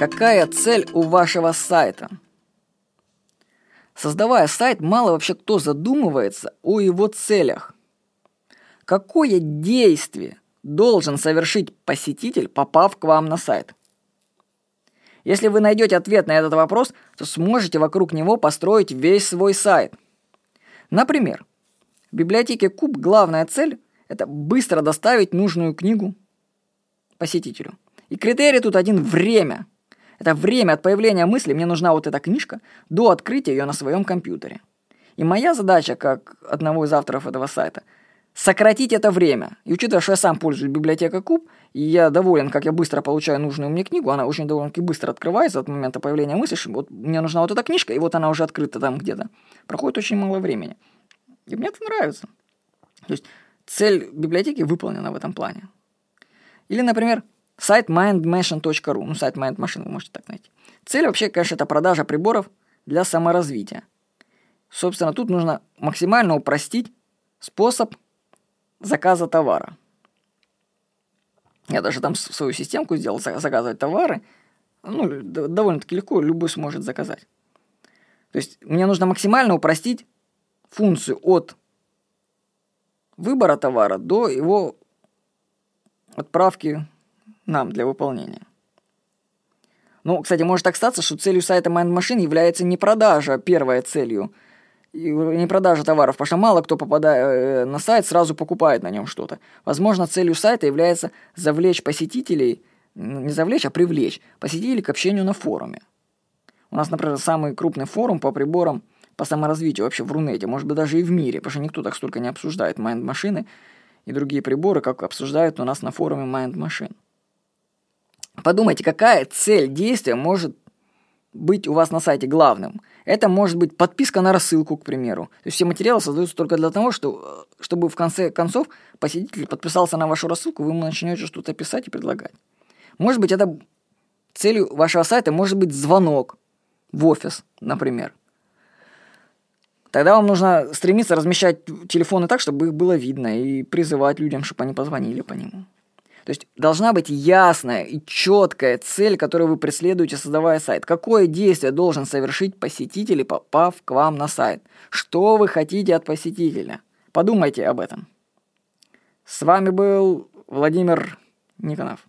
Какая цель у вашего сайта? Создавая сайт, мало вообще кто задумывается о его целях. Какое действие должен совершить посетитель, попав к вам на сайт? Если вы найдете ответ на этот вопрос, то сможете вокруг него построить весь свой сайт. Например, в библиотеке Куб главная цель – это быстро доставить нужную книгу посетителю. И критерий тут один – время. Это время от появления мысли «мне нужна вот эта книжка» до открытия ее на своем компьютере. И моя задача, как одного из авторов этого сайта, сократить это время. И учитывая, что я сам пользуюсь библиотекой Куб, и я доволен, как я быстро получаю нужную мне книгу, она очень довольно-таки быстро открывается от момента появления мысли, что вот мне нужна вот эта книжка, и вот она уже открыта там где-то. Проходит очень мало времени. И мне это нравится. То есть цель библиотеки выполнена в этом плане. Или, например, Сайт mindmachine.ru. Ну, сайт mindmachine вы можете так найти. Цель вообще, конечно, это продажа приборов для саморазвития. Собственно, тут нужно максимально упростить способ заказа товара. Я даже там свою системку сделал, заказывать товары. Ну, довольно-таки легко, любой сможет заказать. То есть мне нужно максимально упростить функцию от выбора товара до его отправки нам для выполнения. Ну, кстати, может так статься, что целью сайта Mind Machine является не продажа первой целью, не продажа товаров, потому что мало кто, попадая э, на сайт, сразу покупает на нем что-то. Возможно, целью сайта является завлечь посетителей, не завлечь, а привлечь посетителей к общению на форуме. У нас, например, самый крупный форум по приборам по саморазвитию вообще в Рунете, может быть, даже и в мире, потому что никто так столько не обсуждает Mind машины и другие приборы, как обсуждают у нас на форуме Machine. Подумайте, какая цель действия может быть у вас на сайте главным. Это может быть подписка на рассылку, к примеру. То есть все материалы создаются только для того, что, чтобы в конце концов посетитель подписался на вашу рассылку, вы ему начнете что-то писать и предлагать. Может быть, это целью вашего сайта может быть звонок в офис, например. Тогда вам нужно стремиться размещать телефоны так, чтобы их было видно, и призывать людям, чтобы они позвонили по нему. То есть должна быть ясная и четкая цель, которую вы преследуете, создавая сайт. Какое действие должен совершить посетитель, попав к вам на сайт? Что вы хотите от посетителя? Подумайте об этом. С вами был Владимир Никонов.